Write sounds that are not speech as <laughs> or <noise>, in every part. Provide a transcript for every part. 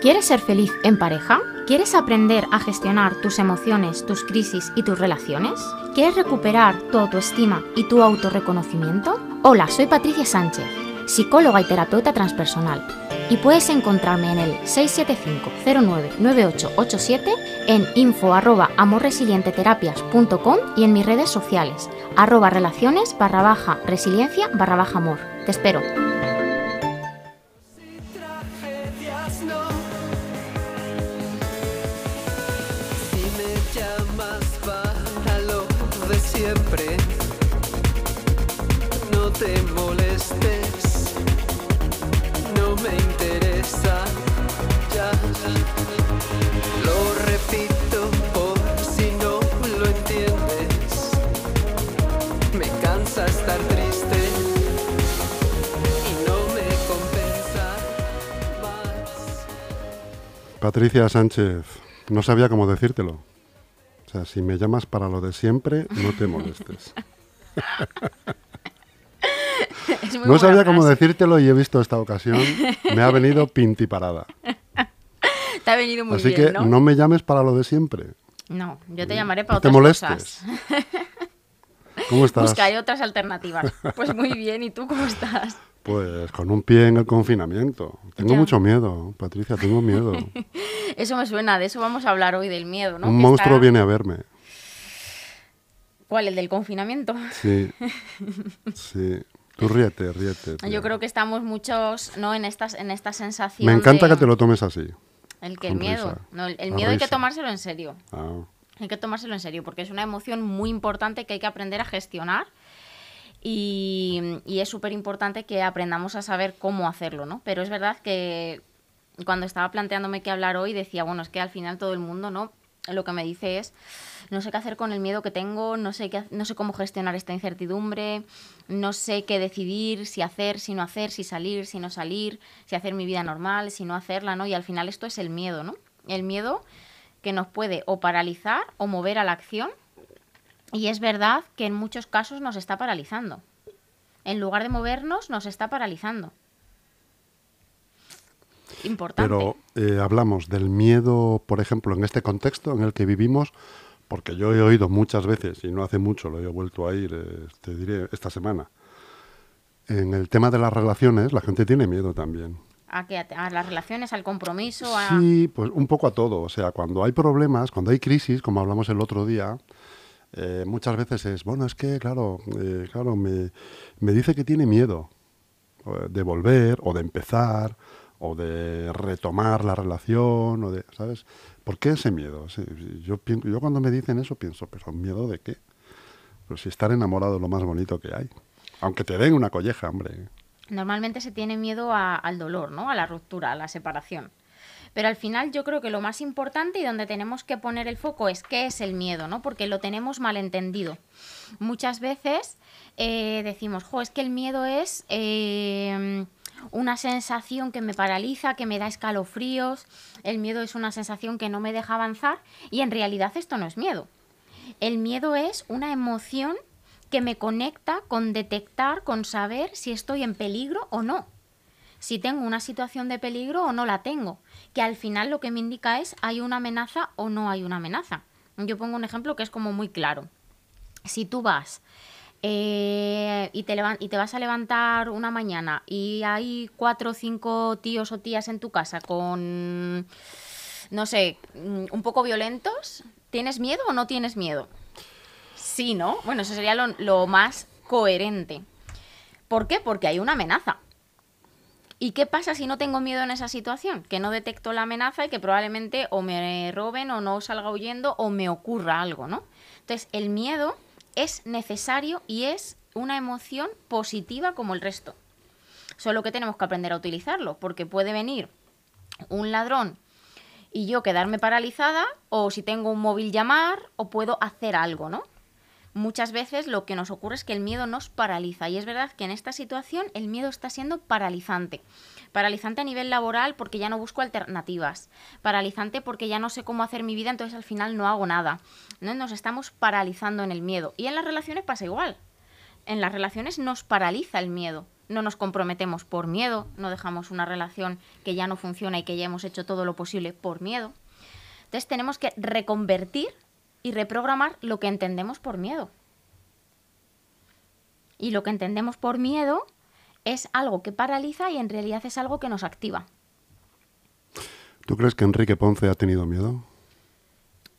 ¿Quieres ser feliz en pareja? ¿Quieres aprender a gestionar tus emociones, tus crisis y tus relaciones? ¿Quieres recuperar tu autoestima y tu autorreconocimiento? Hola, soy Patricia Sánchez, psicóloga y terapeuta transpersonal, y puedes encontrarme en el 675-099887, en info arroba amorresilienteterapias.com y en mis redes sociales, arroba relaciones barra baja resiliencia barra baja amor. Te espero. Estar triste y no me compensa más. Patricia Sánchez, no sabía cómo decírtelo. O sea, si me llamas para lo de siempre, no te molestes. <laughs> Es muy No sabía cómo decírtelo y he visto esta ocasión. Me ha venido <laughs> pintiparada. Te ha venido muy Así bien, que ¿no? ¿no? me llames para lo de siempre. No, yo te llamaré para No te otras molestes. cosas. <laughs> ¿Cómo estás? Buscaré otras alternativas. Pues muy bien, ¿y tú cómo estás? Pues con un pie en el confinamiento. Tengo Ya. mucho miedo, Patricia, tengo miedo. <laughs> Eso me suena, de eso vamos a hablar hoy, del miedo, ¿no? un Que monstruo está- viene a verme. ¿Cuál? ¿El del confinamiento? Sí, <laughs> sí. Tú ríete, ríete. Yo creo que estamos muchos, ¿no? En, estas, en esta sensación Me encanta de- que te lo tomes así. El que el miedo. No, el, miedo hay que tomárselo en serio. Ah, Hay que tomárselo en serio porque es una emoción muy importante que hay que aprender a gestionar y, y es súper importante que aprendamos a saber cómo hacerlo, ¿no? Pero es verdad que cuando estaba planteándome qué hablar hoy decía, bueno, es que al final todo el mundo, ¿no? Lo que me dice es, no sé qué hacer con el miedo que tengo, no sé, qué, no sé cómo gestionar esta incertidumbre, no sé qué decidir, si hacer, si no hacer, si salir, si no salir, si hacer mi vida normal, si no hacerla, ¿no? Y al final esto es el miedo, ¿no? El miedo que nos puede o paralizar o mover a la acción. Y es verdad que en muchos casos nos está paralizando. En lugar de movernos, nos está paralizando. Importante. Pero eh, hablamos del miedo, por ejemplo, en este contexto en el que vivimos, porque yo he oído muchas veces, y no hace mucho, lo he vuelto a ir, eh, te diré, esta semana, en el tema de las relaciones, la gente tiene miedo también. ¿A, las relaciones, al compromiso? A... Sí, pues un poco a todo. O sea, cuando hay problemas, cuando hay crisis, como hablamos el otro día, eh, muchas veces es, bueno, es que, claro, eh, claro, me, me dice que tiene miedo de volver o de empezar o de retomar la relación o de, ¿sabes? ¿Por qué ese miedo? Yo, yo cuando me dicen eso pienso, pero ¿miedo de qué? Pues si estar enamorado es lo más bonito que hay. Aunque te den una colleja, hombre. Normalmente se tiene miedo al dolor, ¿no? A la ruptura, a la separación. Pero al final yo creo que lo más importante y donde tenemos que poner el foco es qué es el miedo, ¿no? Porque lo tenemos malentendido. Muchas veces eh, decimos, jo, es que el miedo es eh, una sensación que me paraliza, que me da escalofríos, el miedo es una sensación que no me deja avanzar y en realidad esto no es miedo. El miedo es una emoción que me conecta con detectar, con saber si estoy en peligro o no. Si tengo una situación de peligro o no la tengo. Que al final lo que me indica es hay una amenaza o no hay una amenaza. Yo pongo un ejemplo que es como muy claro. Si tú vas eh, y, te y te vas a levantar una mañana y hay cuatro o cinco tíos o tías en tu casa con, no sé, mm, un poco violentos, ¿tienes miedo o no tienes miedo? Sí, ¿no? Bueno, eso sería lo, más coherente. ¿Por qué? Porque hay una amenaza. ¿Y qué pasa si no tengo miedo en esa situación? Que no detecto la amenaza y que probablemente o me roben o no salga huyendo o me ocurra algo, ¿no? Entonces, el miedo es necesario y es una emoción positiva como el resto. Solo que tenemos que aprender a utilizarlo, porque puede venir un ladrón y yo quedarme paralizada, o si tengo un móvil llamar, o puedo hacer algo, ¿no? Muchas veces lo que nos ocurre es que el miedo nos paraliza y es verdad que en esta situación el miedo está siendo paralizante. Paralizante a nivel laboral porque ya no busco alternativas. Paralizante porque ya no sé cómo hacer mi vida, entonces al final no hago nada. ¿no? Nos estamos paralizando en el miedo. Y en las relaciones pasa igual. En las relaciones nos paraliza el miedo. no nos comprometemos por miedo, no dejamos una relación que ya no funciona y que ya hemos hecho todo lo posible por miedo. Entonces tenemos que reconvertir y reprogramar lo que entendemos por miedo. Y lo que entendemos por miedo es algo que paraliza y en realidad es algo que nos activa. ¿Tú crees que Enrique Ponce ha tenido miedo?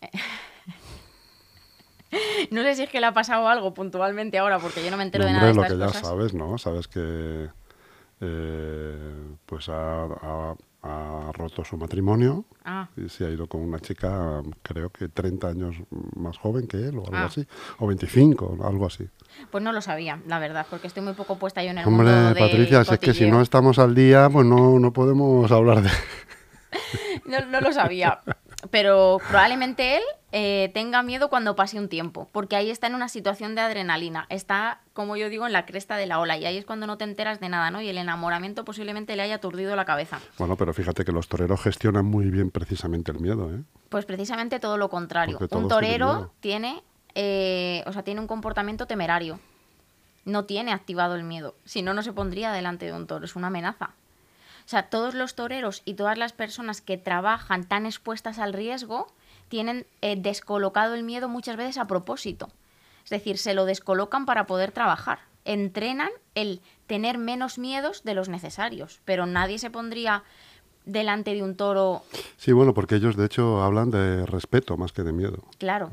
<laughs> no sé si es que le ha pasado algo puntualmente ahora, porque yo no me entero de Hombre, nada de lo estas que ya sabes, ¿no? Sabes que eh, pues ha, ha- ha roto su matrimonio Ah, y se ha ido con una chica, creo que 30 años más joven que él o algo Ah. así, o 25, algo así. pues no lo sabía, la verdad, porque estoy muy poco puesta yo en el Hombre, mundo de Patricia, si es que si no estamos al día, pues no, no podemos hablar de... <laughs> No, no lo sabía. Pero probablemente él eh, tenga miedo cuando pase un tiempo, porque ahí está en una situación de adrenalina, está, como yo digo, en la cresta de la ola, y ahí es cuando no te enteras de nada, ¿no? Y el enamoramiento posiblemente le haya aturdido la cabeza. Bueno, pero fíjate que los toreros gestionan muy bien precisamente el miedo, ¿eh? Pues precisamente todo lo contrario. Un torero tiene, eh, o sea, tiene un comportamiento temerario. No tiene activado el miedo. Si no, no se pondría delante de un toro. Es una amenaza. O sea, todos los toreros y todas las personas que trabajan tan expuestas al riesgo tienen eh, descolocado el miedo muchas veces a propósito. Es decir, se lo descolocan para poder trabajar. Entrenan el tener menos miedos de los necesarios. Pero nadie se pondría delante de un toro Sí, bueno, porque ellos de hecho hablan de respeto más que de miedo. Claro.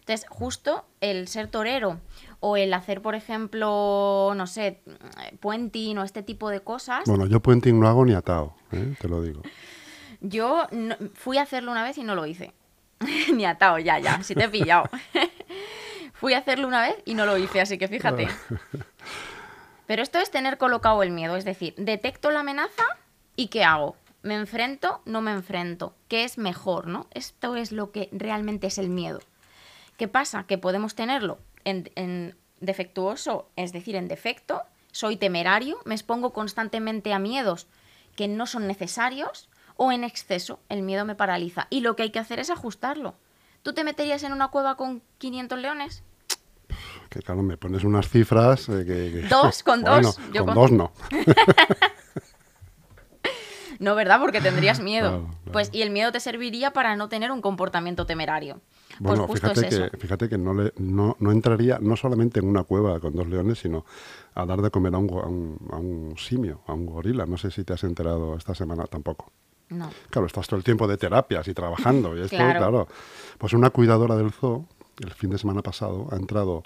Entonces, justo el ser torero o el hacer, por ejemplo, no sé, puenting o este tipo de cosas, Bueno, yo puenting no hago ni atado, ¿eh? te lo digo. yo no- fui a hacerlo una vez y no lo hice. <laughs> Ni atado, ya, ya, si te he pillado. <laughs> fui a hacerlo una vez y no lo hice, así que fíjate. <laughs> Pero esto es tener colocado el miedo, es decir, detecto la amenaza y ¿qué hago? ¿Me enfrento? ¿No me enfrento? ¿Qué es mejor, no? Esto es lo que realmente es el miedo. ¿Qué pasa? Que podemos tenerlo en, en defectuoso, es decir, en defecto, soy temerario, me expongo constantemente a miedos que no son necesarios, o en exceso, el miedo me paraliza. Y lo que hay que hacer es ajustarlo. ¿Tú te meterías en una cueva con 500 leones? Que claro, me pones unas cifras eh, que, que- Dos, <laughs> con Bueno, dos, yo con con- dos no. <laughs> No, ¿verdad? Porque tendrías miedo. Claro, claro. Pues, y el miedo te serviría para no tener un comportamiento temerario. Bueno, pues fíjate es que, fíjate que no, le, no, no entraría no solamente en una cueva con dos leones, sino a dar de comer a un, a un, a un simio, a un gorila. No sé si te has enterado esta semana tampoco. No. Claro, estás todo el tiempo de terapias y trabajando. Y esto, Claro. claro. Pues una cuidadora del zoo, el fin de semana pasado, ha entrado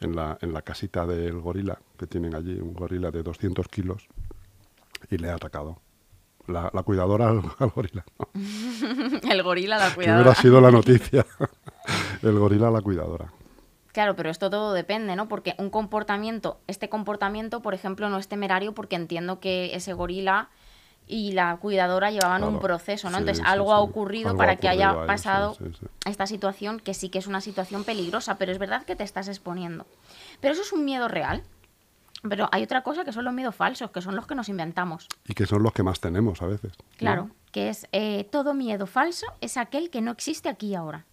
en la, en la casita del gorila, que tienen allí, un gorila de 200 kilos, y le ha atacado. La, la cuidadora al, <laughs> al gorila. ¿no? <laughs> El gorila la Que cuidadora. hubiera sido la noticia. <laughs> el gorila a la cuidadora. Claro, pero esto todo depende, ¿no? Porque un comportamiento, este comportamiento, por ejemplo, no es temerario porque entiendo que ese gorila y la cuidadora llevaban un proceso, ¿no? Sí, Entonces algo sí. ha ocurrido Algo para ha que haya ahí, pasado sí. esta situación que sí que es una situación peligrosa, pero es verdad que te estás exponiendo. Pero eso es un miedo real. Pero hay otra cosa que son los miedos falsos, que son los que nos inventamos. Y que son los que más tenemos a veces. ¿no? Claro, que es eh, todo miedo falso es aquel que no existe aquí y ahora.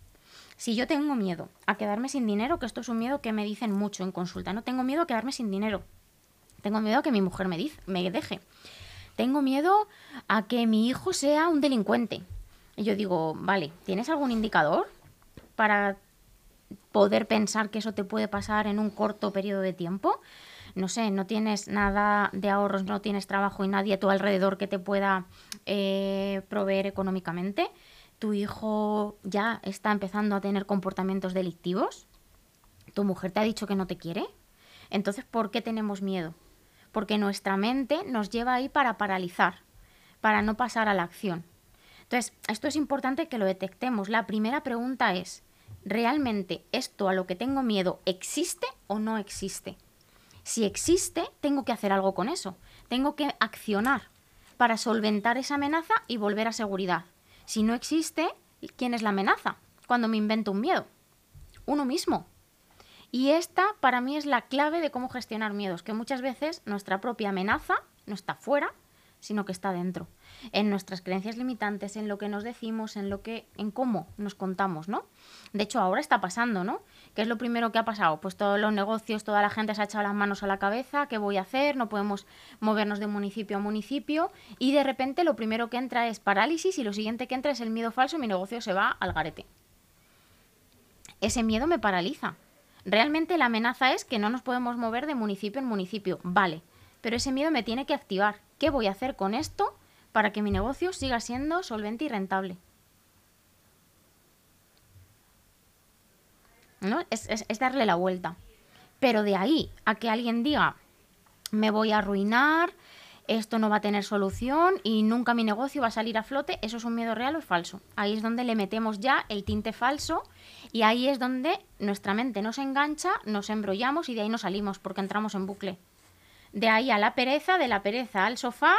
Si yo tengo miedo a quedarme sin dinero, que esto es un miedo que me dicen mucho en consulta, no tengo miedo a quedarme sin dinero. Tengo miedo a que mi mujer me, diz- me deje. Tengo miedo a que mi hijo sea un delincuente. Y yo digo, vale, ¿tienes algún indicador para poder pensar que eso te puede pasar en un corto periodo de tiempo? No sé, no tienes nada de ahorros, no tienes trabajo y nadie a tu alrededor que te pueda eh, proveer económicamente. Tu hijo ya está empezando a tener comportamientos delictivos. Tu mujer te ha dicho que no te quiere. Entonces, ¿por qué tenemos miedo? Porque nuestra mente nos lleva ahí para paralizar, para no pasar a la acción. Entonces, esto es importante que lo detectemos. La primera pregunta es, ¿realmente esto a lo que tengo miedo existe o no existe? Si existe, tengo que hacer algo con eso. Tengo que accionar para solventar esa amenaza y volver a seguridad. Si no existe, ¿quién es la amenaza? Cuando me invento un miedo. Uno mismo. Y esta para mí es la clave de cómo gestionar miedos, que muchas veces nuestra propia amenaza no está fuera, sino que está dentro, en nuestras creencias limitantes, en lo que nos decimos, en lo que, en cómo nos contamos, ¿no? De hecho, ahora está pasando, ¿no? ¿Qué es lo primero que ha pasado? Pues todos los negocios, toda la gente se ha echado las manos a la cabeza, ¿qué voy a hacer? No podemos movernos de municipio a municipio y de repente lo primero que entra es parálisis y lo siguiente que entra es el miedo falso, mi negocio se va al garete. Ese miedo me paraliza. Realmente la amenaza es que no nos podemos mover de municipio en municipio, vale, pero ese miedo me tiene que activar. ¿Qué voy a hacer con esto para que mi negocio siga siendo solvente y rentable? ¿No? Es, darle la vuelta. Pero de ahí a que alguien diga, me voy a arruinar, esto no va a tener solución y nunca mi negocio va a salir a flote, ¿eso es un miedo real o es falso? Ahí es donde le metemos ya el tinte falso y ahí es donde nuestra mente nos engancha, nos embrollamos y de ahí no salimos porque entramos en bucle. De ahí a la pereza, de la pereza al sofá,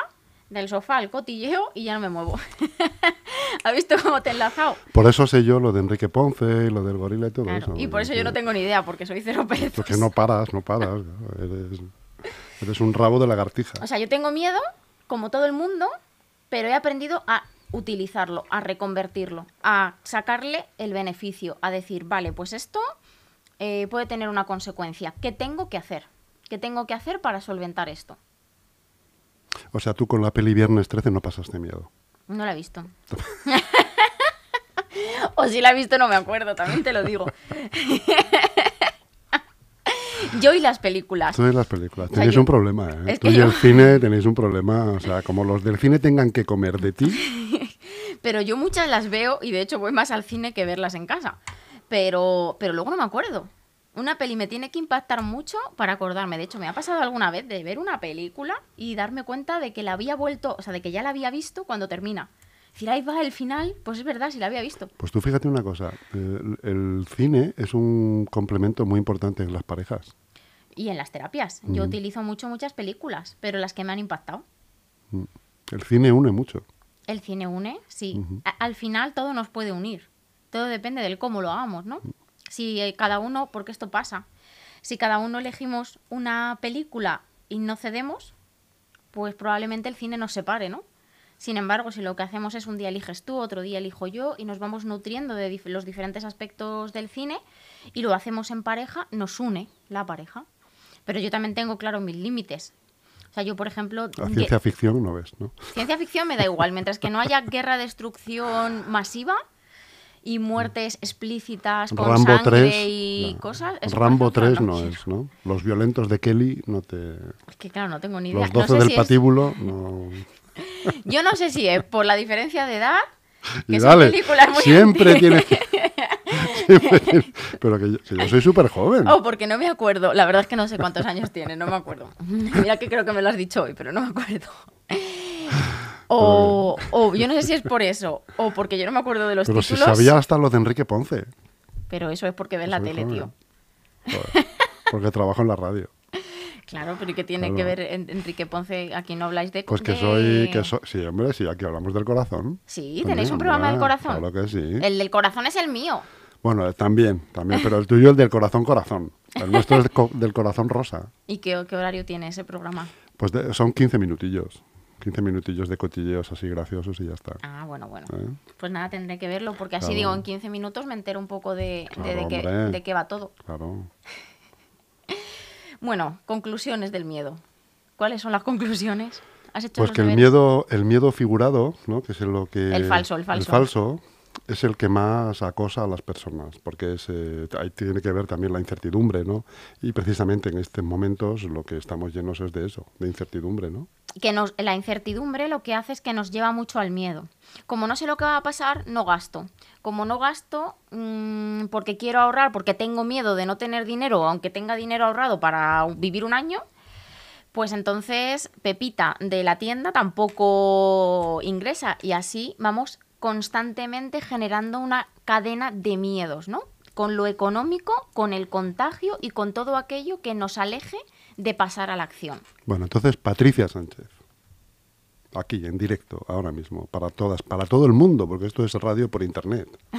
del sofá al cotilleo y ya no me muevo. <laughs> ¿Has visto cómo te he enlazado? Por eso sé yo lo de Enrique Ponce, lo del gorila y todo Claro, eso. Y por eso yo no tengo ni idea, porque soy cero perezos. Porque no paras, no paras. <laughs> Eres, eres un rabo de lagartija. O sea, yo tengo miedo, como todo el mundo, pero he aprendido a utilizarlo, a reconvertirlo, a sacarle el beneficio, a decir, vale, pues esto eh, puede tener una consecuencia. ¿Qué tengo que hacer? ¿Qué tengo que hacer para solventar esto? O sea, tú con la peli Viernes 13 no pasaste miedo. No la he visto. <laughs> o si la he visto no me acuerdo, también te lo digo. <laughs> Yo y las películas. Tú y las películas. sea, Tenéis yo- un problema, ¿eh? es Tú y yo- el cine tenéis un problema. O sea, como los del cine tengan que comer de ti. <laughs> Pero yo muchas las veo y de hecho voy más al cine que verlas en casa. Pero, pero luego no me acuerdo. Una peli me tiene que impactar mucho para acordarme. De hecho, me ha pasado alguna vez de ver una película y darme cuenta de que la había vuelto, o sea, de que ya la había visto cuando termina. Decir, ahí va el final, pues es verdad, si la había visto. Pues tú fíjate una cosa. El, el cine es un complemento muy importante en las parejas. Y en las terapias. Yo utilizo mucho muchas películas, pero las que me han impactado. El cine une mucho. El cine une, sí. Al final todo nos puede unir. Todo depende del cómo lo hagamos, ¿no? Si eh, cada uno, porque esto pasa, si cada uno elegimos una película y no cedemos, pues probablemente el cine nos separe, ¿no? Sin embargo, si lo que hacemos es un día eliges tú, otro día elijo yo y nos vamos nutriendo de dif- los diferentes aspectos del cine y lo hacemos en pareja, nos une la pareja. Pero yo también tengo claro mis límites. O sea, yo, por ejemplo, La ciencia ficción no ves, ¿no? Ciencia ficción me da igual, mientras que no haya guerra, destrucción masiva y muertes explícitas con Rambo sangre 3. y no. cosas. eso, Rambo ejemplo, 3 no es, ¿no? Los violentos de Kelly no te. Es que claro, no tengo ni idea. Los No 12 sé del si es- patíbulo no. <laughs> Yo no sé si es por la diferencia de edad, <laughs> que Y son dale, películas muy siempre tienes que- <laughs> Pero que yo, que yo soy súper joven. O porque no me acuerdo. La verdad es que no sé cuántos años tiene, no me acuerdo. Mira que creo que me lo has dicho hoy, pero no me acuerdo. O, o yo no sé si es por eso, o porque yo no me acuerdo de los Pero si títulos. sabía hasta lo de Enrique Ponce. Pero eso es porque ves la tele, tío. Joder, Porque trabajo en la radio. <laughs> Claro, pero ¿y qué tiene Claro. que ver en- Enrique Ponce? Aquí no habláis de... Pues que soy, que soy. Sí, hombre, sí, aquí hablamos del corazón. Sí, También, tenéis un programa del corazón. Claro que sí. El del corazón es el mío. Bueno, eh, también, también, pero el tuyo es del corazón corazón. El nuestro es del corazón rosa. ¿Y qué, qué horario tiene ese programa? Pues de- son 15 minutillos. 15 minutillos de cotilleos así graciosos y ya está. Ah, bueno, bueno. ¿Eh? Pues nada, tendré que verlo, porque así Claro. digo, en 15 minutos me entero un poco de, de- Claro, de, qué, de qué va todo. Claro. <laughs> Bueno, conclusiones del miedo. ¿Cuáles son las conclusiones? ¿Has hecho Pues que el miedo, el miedo figurado, ¿no? que es lo que... El falso, el falso. falso es el que más acosa a las personas, porque es, eh, ahí tiene que ver también la incertidumbre, ¿no? Y precisamente en estos momentos lo que estamos llenos es de eso, de incertidumbre, ¿no? Que nos, la incertidumbre lo que hace es que nos lleva mucho al miedo. Como no sé lo que va a pasar, no gasto. Como no gasto, mm, porque quiero ahorrar, porque tengo miedo de no tener dinero, aunque tenga dinero ahorrado para vivir un año, pues entonces Pepita de la tienda tampoco ingresa y así vamos constantemente generando una cadena de miedos, ¿no? Con lo económico, con el contagio y con todo aquello que nos aleje de pasar a la acción. Bueno, entonces Patricia Sánchez, aquí en directo, ahora mismo, para todas, para todo el mundo, porque esto es radio por internet. <laughs>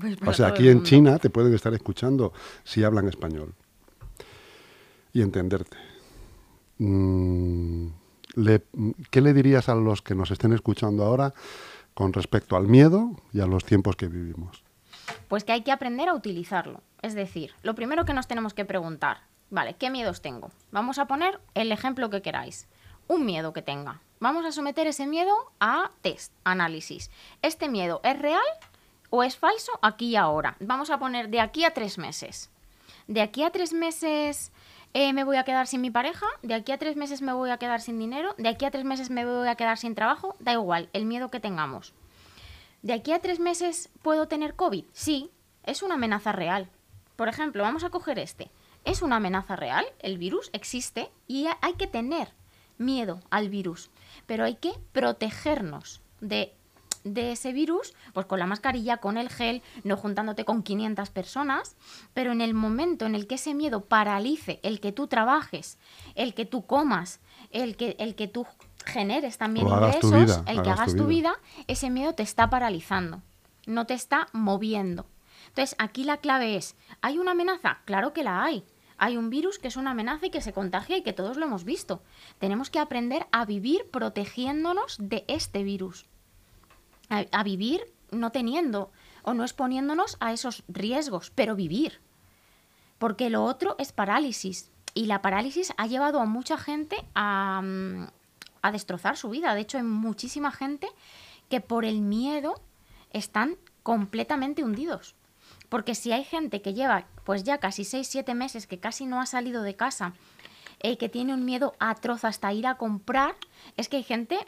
Pues O sea, aquí en. China te pueden estar escuchando si hablan español y entenderte. Mm, le- ¿qué le dirías a los que nos estén escuchando ahora con respecto al miedo y a los tiempos que vivimos? Pues que hay que aprender a utilizarlo. Es decir, lo primero que nos tenemos que preguntar, vale, ¿qué miedos tengo? Vamos a poner el ejemplo que queráis. Un miedo que tenga. Vamos a someter ese miedo a test, análisis. ¿Este miedo es real o es falso aquí y ahora? Vamos a poner de aquí a tres meses. De aquí a tres meses eh, me voy a quedar sin mi pareja, de aquí a tres meses me voy a quedar sin dinero, de aquí a tres meses me voy a quedar sin trabajo, da igual, el miedo que tengamos. ¿De aquí a tres meses puedo tener COVID? Sí, es una amenaza real. Por ejemplo, vamos a coger este. Es una amenaza real, el virus existe y ha- hay que tener miedo al virus, pero hay que protegernos de, de ese virus, pues con la mascarilla, con el gel, no juntándote con 500 personas, pero en el momento en el que ese miedo paralice el que tú trabajes, el que tú comas, el que, el que tú generes también ingresos, vida, el que hagas tu vida. vida, ese miedo te está paralizando, no te está moviendo. Entonces, aquí la clave es, ¿hay una amenaza? Claro que la hay. Hay un virus que es una amenaza y que se contagia y que todos lo hemos visto. Tenemos que aprender a vivir protegiéndonos de este virus. A, vivir no teniendo o no exponiéndonos a esos riesgos, pero vivir. Porque lo otro es parálisis. Y la parálisis ha llevado a mucha gente a, mm, a destrozar su vida. De hecho, hay muchísima gente que por el miedo están completamente hundidos. Porque si hay gente que lleva pues ya casi 6-7 meses que casi no ha salido de casa, eh, que tiene un miedo atroz hasta ir a comprar, es que hay gente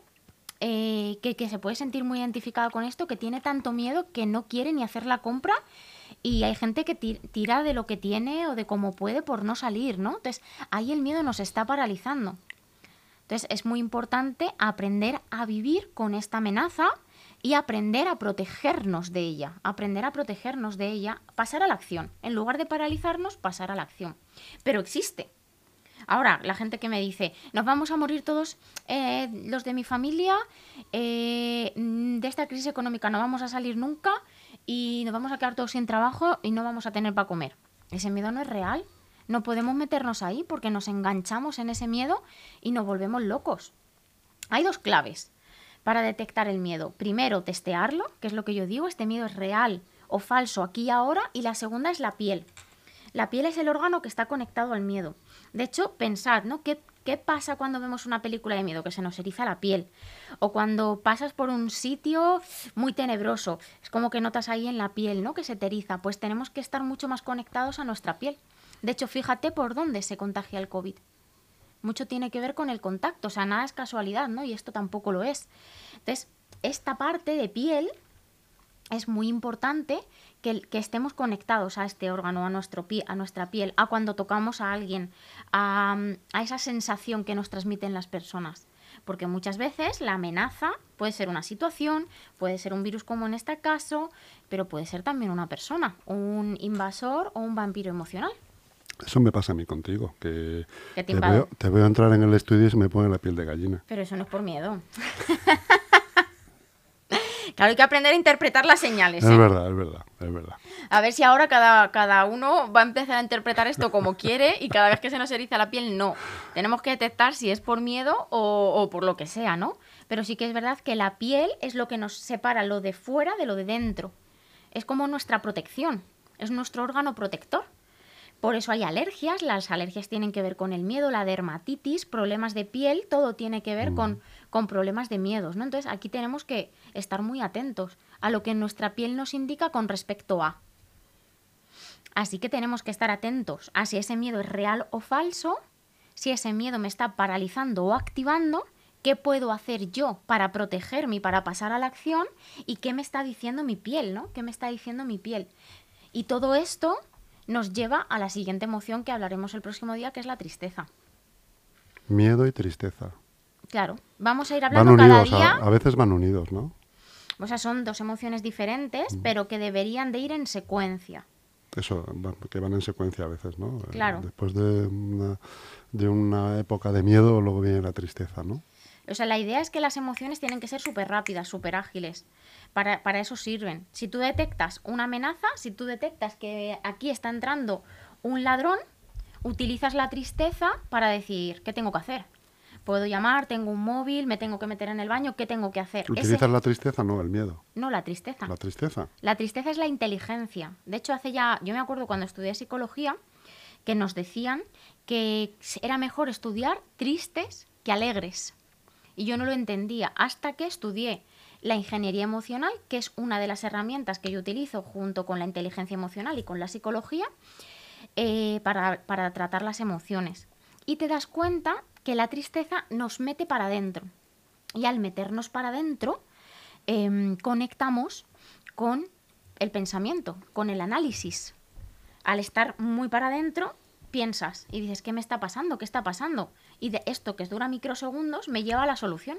eh, que, que se puede sentir muy identificada con esto, que tiene tanto miedo que no quiere ni hacer la compra y hay gente que ti- tira de lo que tiene o de cómo puede por no salir, ¿no? Entonces ahí el miedo nos está paralizando. Entonces es muy importante aprender a vivir con esta amenaza y aprender a protegernos de ella, aprender a protegernos de ella, pasar a la acción. En lugar de paralizarnos, pasar a la acción. Pero existe. Ahora, la gente que me dice, nos vamos a morir todos eh, los de mi familia, eh, de esta crisis económica no vamos a salir nunca y nos vamos a quedar todos sin trabajo y no vamos a tener para comer. Ese miedo no es real. No podemos meternos ahí porque nos enganchamos en ese miedo y nos volvemos locos. Hay dos claves para detectar el miedo. Primero, testearlo, que es lo que yo digo, este miedo es real o falso aquí y ahora. Y la segunda es la piel. La piel es el órgano que está conectado al miedo. De hecho, pensad, ¿no? ¿Qué, qué pasa cuando vemos una película de miedo? Que se nos eriza la piel. O cuando pasas por un sitio muy tenebroso. Es como que notas ahí en la piel, ¿no? Que se te eriza. Pues tenemos que estar mucho más conectados a nuestra piel. De hecho, fíjate por dónde se contagia el COVID mucho tiene que ver con el contacto, o sea, nada es casualidad, ¿no? Y esto tampoco lo es. Entonces, esta parte de piel es muy importante que, que estemos conectados a este órgano, a, nuestro pie, a nuestra piel, a cuando tocamos a alguien, a, a esa sensación que nos transmiten las personas. Porque muchas veces la amenaza puede ser una situación, puede ser un virus como en este caso, pero puede ser también una persona, un invasor o un vampiro emocional. Eso me pasa a mí contigo, que te veo, te veo entrar en el estudio y se me pone la piel de gallina. Pero eso no es por miedo. <laughs> claro, hay que aprender a interpretar las señales. Es ¿eh? verdad, es verdad, es verdad. A ver si ahora cada, cada uno va a empezar a interpretar esto como quiere y cada vez que se nos eriza la piel, no. Tenemos que detectar si es por miedo o, o por lo que sea, ¿no? Pero sí que es verdad que la piel es lo que nos separa lo de fuera de lo de dentro. Es como nuestra protección, es nuestro órgano protector. Por eso hay alergias, las alergias tienen que ver con el miedo, la dermatitis, problemas de piel, todo tiene que ver con, con problemas de miedos, ¿no? Entonces aquí tenemos que estar muy atentos a lo que nuestra piel nos indica con respecto a. Así que tenemos que estar atentos a si ese miedo es real o falso, si ese miedo me está paralizando o activando, qué puedo hacer yo para protegerme y para pasar a la acción y qué me está diciendo mi piel, ¿no? ¿Qué me está diciendo mi piel? Y todo esto nos lleva a la siguiente emoción que hablaremos el próximo día, que es la tristeza. Miedo y tristeza. Claro, vamos a ir Van hablando cada unidos, día. a, a veces van unidos, ¿no? O sea, son dos emociones diferentes, Mm. pero que deberían de ir en secuencia. Eso, que van en secuencia a veces, ¿no? Claro. Después de una, de una época de miedo, luego viene la tristeza, ¿no? O sea, la idea es que las emociones tienen que ser súper rápidas, súper ágiles. Para, para eso sirven. Si tú detectas una amenaza, si tú detectas que aquí está entrando un ladrón, utilizas la tristeza para decir, ¿qué tengo que hacer? Puedo llamar, tengo un móvil, me tengo que meter en el baño, ¿qué tengo que hacer? Ese- ¿Utilizas la tristeza? No, el miedo. No, la tristeza. La tristeza. La tristeza es la inteligencia. De hecho, hace ya, yo me acuerdo cuando estudié psicología, que nos decían que era mejor estudiar tristes que alegres. Y yo no lo entendía hasta que estudié la ingeniería emocional, que es una de las herramientas que yo utilizo junto con la inteligencia emocional y con la psicología eh, para, para tratar las emociones. Y te das cuenta que la tristeza nos mete para adentro. Y al meternos para adentro, em, conectamos con el pensamiento, con el análisis. Al estar muy para adentro, piensas y dices, ¿qué me está pasando? ¿Qué está pasando? Y de esto que dura microsegundos me lleva a la solución.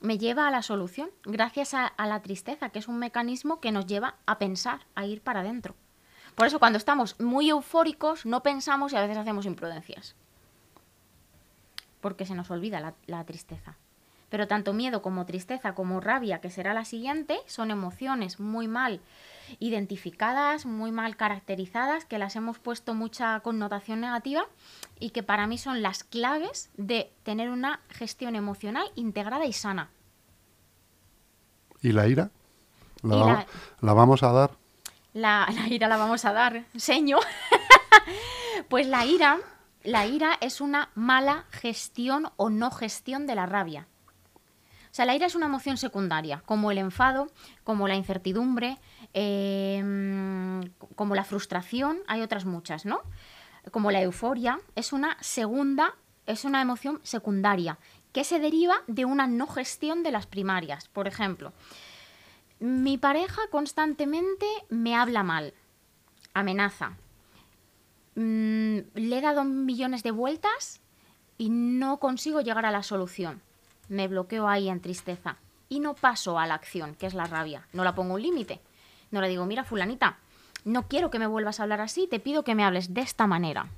Me lleva a la solución gracias a, la tristeza, que es un mecanismo que nos lleva a pensar, a ir para adentro. Por eso cuando estamos muy eufóricos no pensamos y a veces hacemos imprudencias. Porque se nos olvida la, la tristeza. Pero tanto miedo como tristeza como rabia, que será la siguiente, son emociones muy mal identificadas, muy mal caracterizadas, que las hemos puesto mucha connotación negativa y que para mí son las claves de tener una gestión emocional integrada y sana. ¿Y la ira? ¿La, Y va- la- la vamos a dar? La, la ira la vamos a dar, seño. <laughs> pues la ira, la ira es una mala gestión o no gestión de la rabia. O sea, la ira es una emoción secundaria, como el enfado, como la incertidumbre, eh, como la frustración, hay otras muchas, ¿no? Como la euforia, es una segunda, es una emoción secundaria que se deriva de una no gestión de las primarias. Por ejemplo, mi pareja constantemente me habla mal, amenaza. Mm, le he dado millones de vueltas y no consigo llegar a la solución. Me bloqueo ahí en tristeza y no paso a la acción, que es la rabia. No la pongo un límite. No le digo, mira, fulanita, no quiero que me vuelvas a hablar así, te pido que me hables de esta manera.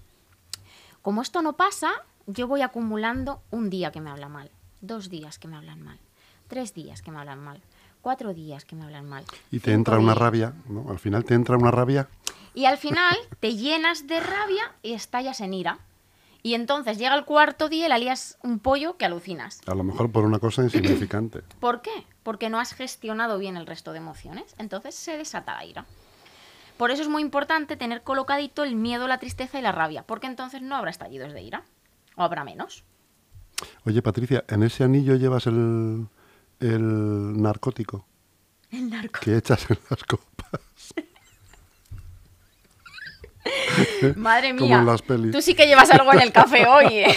Como esto no pasa, yo voy acumulando un día que me habla mal, dos días que me hablan mal, tres días que me hablan mal, cuatro días que me hablan mal. Y te entra una rabia, ¿no? Al final te entra una rabia. Y al final te llenas de rabia y estallas en ira. Y entonces llega el cuarto día y la lías un pollo que alucinas. A lo mejor por una cosa insignificante. <clears throat> ¿Por qué? Porque no has gestionado bien el resto de emociones. Entonces se desata la ira. Por eso es muy importante tener colocadito el miedo, la tristeza y la rabia, porque entonces no habrá estallidos de ira. O habrá menos. Oye, Patricia, ¿en ese anillo llevas el, el narcótico El narco. que echas en las copas? <laughs> <laughs> Madre Como mía. en las pelis. Tú sí que llevas algo en el café <laughs> hoy. ¿eh?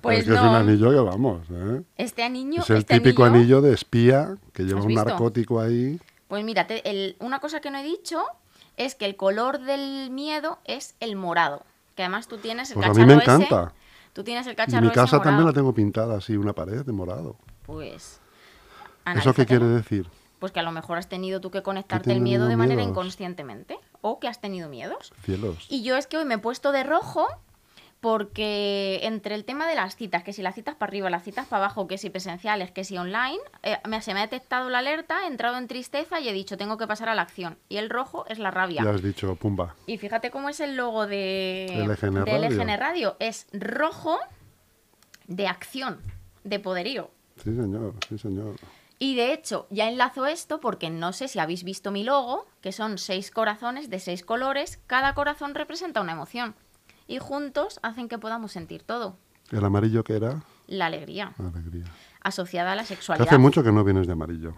pues es que es un anillo que vamos, ¿eh? Este anillo. es el este típico anillo- anillo de espía que lleva ¿Has un visto? narcótico ahí. Pues mira, te- el- una cosa que no he dicho es que el color del miedo es el morado. Que además tú tienes el Pues a mí me ese. encanta. Tú tienes el Y cacharro mi ese casa también la tengo pintada así, una pared de morado. Pues. ¿Eso qué quiere decir? Pues que a lo mejor has tenido tú que conectarte el miedo de manera miedos. inconscientemente. O que has tenido miedos. Cielos. Y yo es que hoy me he puesto de rojo porque entre el tema de las citas, que si las citas para arriba, las citas para abajo, que si presenciales, que si online, eh, me, se me ha detectado la alerta, he entrado en tristeza y he dicho, tengo que pasar a la acción. Y el rojo es la rabia. Ya has dicho, pumba. Y fíjate cómo es el logo de LGN de Radio. LGN Radio. Es rojo de acción, de poderío. Sí, señor, sí, señor. Y de hecho, ya enlazo esto porque no sé si habéis visto mi logo, que son seis corazones de seis colores. Cada corazón representa una emoción. Y juntos hacen que podamos sentir todo. ¿El amarillo que era? La alegría, Alegría. asociada a la Que sexualidad. hace mucho que no vienes de amarillo.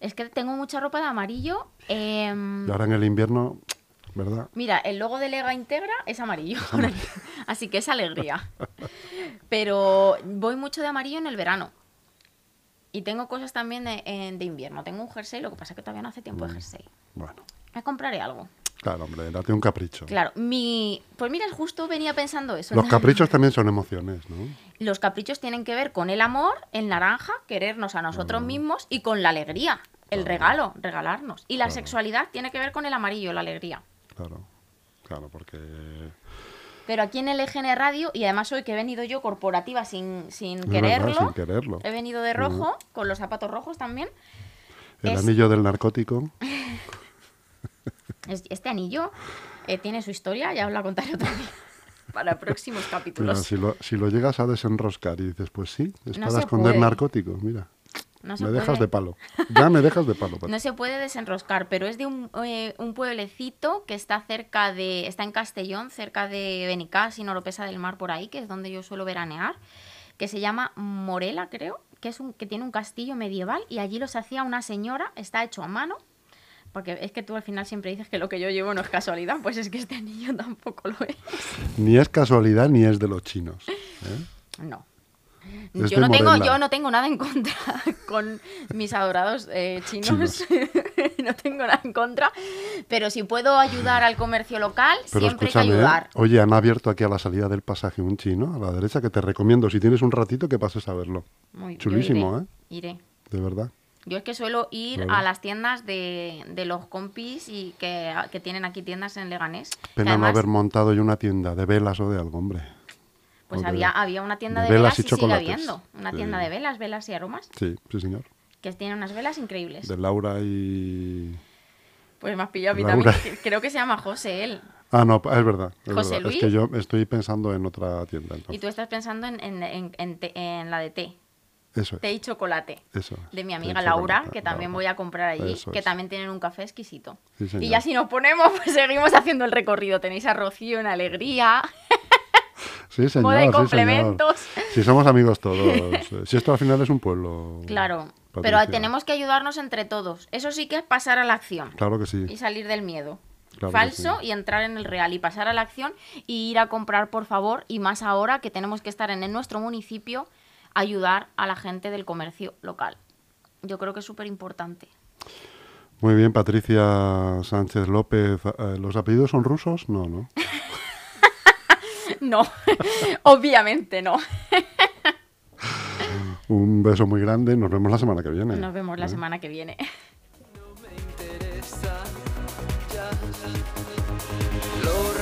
Es que tengo mucha ropa de amarillo. em, Y ahora en el invierno, ¿verdad? Mira, el logo de Lega Integra es amarillo. <laughs> Así que es alegría. Pero voy mucho de amarillo en el verano. Y tengo cosas también de, en- de invierno. Tengo un jersey, lo que pasa es que todavía no hace tiempo Mm. de jersey. Bueno, Me compraré algo. claro, hombre, date un capricho. Claro, mi. Pues mira, justo venía pensando eso. Los caprichos <laughs> también son emociones, ¿no? Los caprichos tienen que ver con el amor, el naranja, querernos a nosotros mismos y con la alegría, el regalo, regalarnos. Y la sexualidad tiene que ver con el amarillo, la alegría. Claro, claro, porque... Pero aquí en el EGN Radio, y además hoy que he venido yo corporativa sin, sin verdad, quererlo, sin quererlo. he venido de rojo, con los zapatos rojos también. El es- anillo del narcótico. <laughs> Es- Este anillo eh, tiene su historia, ya os la contaré otro día. <laughs> para próximos Mira, capítulos. si, lo, si lo llegas a desenroscar y dices, pues sí, es No para esconder puede. narcóticos, mira. No se me dejas de palo. Ya me dejas de palo. <laughs> Patri. No se puede desenroscar, pero es de un, eh, un pueblecito que está cerca de. está en Castellón, cerca de Benicàs y Noropesa del Mar, por ahí, que es donde yo suelo veranear, que se llama Morela, creo, que es un, que tiene un castillo medieval, y allí los hacía una señora, está hecho a mano. Porque es que tú al final siempre dices que lo que yo llevo no es casualidad, pues es que este <laughs> niño tampoco lo es. Ni es casualidad ni es de los chinos. ¿eh? No. Yo no, tengo, yo no tengo nada en contra <laughs> con mis adorados eh, chinos. <laughs> no tengo nada en contra. Pero si puedo ayudar al comercio local, Pero siempre hay que ¿eh? ayudar. oye, han abierto aquí a la salida del pasaje un chino, a la derecha, que te recomiendo, si tienes un ratito, que pases a verlo. Muy- Chulísimo, iré, ¿eh? Iré. De verdad. Yo es que suelo ir Claro. a las tiendas de, de los compis y que, que tienen aquí tiendas en Leganés. Pena además, no haber montado yo una tienda de velas o de algo, hombre. Pues había, había una tienda de de, velas velas y y, sigue habiendo. Una Sí. tienda de velas, velas y aromas, Sí, sí, señor. que tiene unas velas increíbles. De Laura y... Pues me has pillado a mí. Creo que se llama José él. Ah, no, es verdad. es José verdad. Luis. Es que yo estoy pensando en otra tienda. Y entonces. tú estás pensando en, en- en- la de té, Eso es. té y chocolate. Eso es. De mi y amiga Laura, que también Laura. voy a comprar allí, Eso que es. también tienen un café exquisito. Sí, Y ya si nos ponemos, <laughs> pues seguimos haciendo el recorrido. Tenéis a Rocío en Alegría, Sí, señor. moda y sí, señor. complementos. Si somos amigos todos. <laughs> Si esto al final es un pueblo. Claro, pero tenemos que ayudarnos entre todos. Eso sí que es pasar a la acción Claro que sí. y salir del miedo. Claro Falso sí. y entrar en el real y pasar a la acción y ir a comprar, por favor, y más ahora que tenemos que estar en, en nuestro municipio, ayudar a la gente del comercio local. Yo creo que es súper importante. Muy bien, Patricia Sánchez López. Eh, ¿Los apellidos son rusos? No, no. <laughs> <laughs> No, <laughs> obviamente no. <laughs> Un beso muy grande. Nos vemos la semana que viene. Nos vemos la ¿Eh? semana que viene. me interesa ya lo